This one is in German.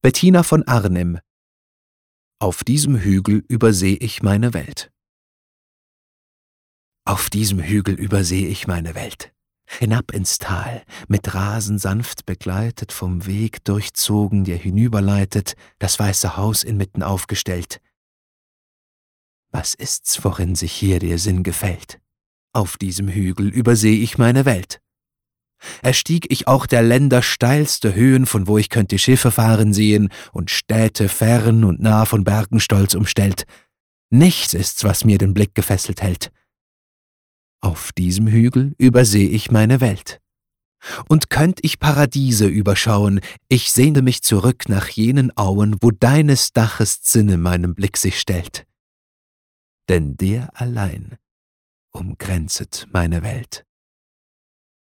Bettina von Arnim Auf diesem Hügel überseh ich meine Welt. Auf diesem Hügel überseh ich meine Welt. Hinab ins Tal, mit Rasen sanft begleitet, vom Weg durchzogen, der hinüberleitet, das weiße Haus inmitten aufgestellt. Was ist's, worin sich hier der Sinn gefällt? Auf diesem Hügel überseh ich meine Welt. Erstieg ich auch der Länder steilste Höhen, von wo ich könnte Schiffe fahren sehen und Städte fern und nah von Bergen stolz umstellt. Nichts ist's, was mir den Blick gefesselt hält. Auf diesem Hügel überseh ich meine Welt. Und könnt ich Paradiese überschauen, ich sehnte mich zurück nach jenen Auen, wo deines Daches Zinne meinem Blick sich stellt. Denn der allein umgrenzet meine Welt.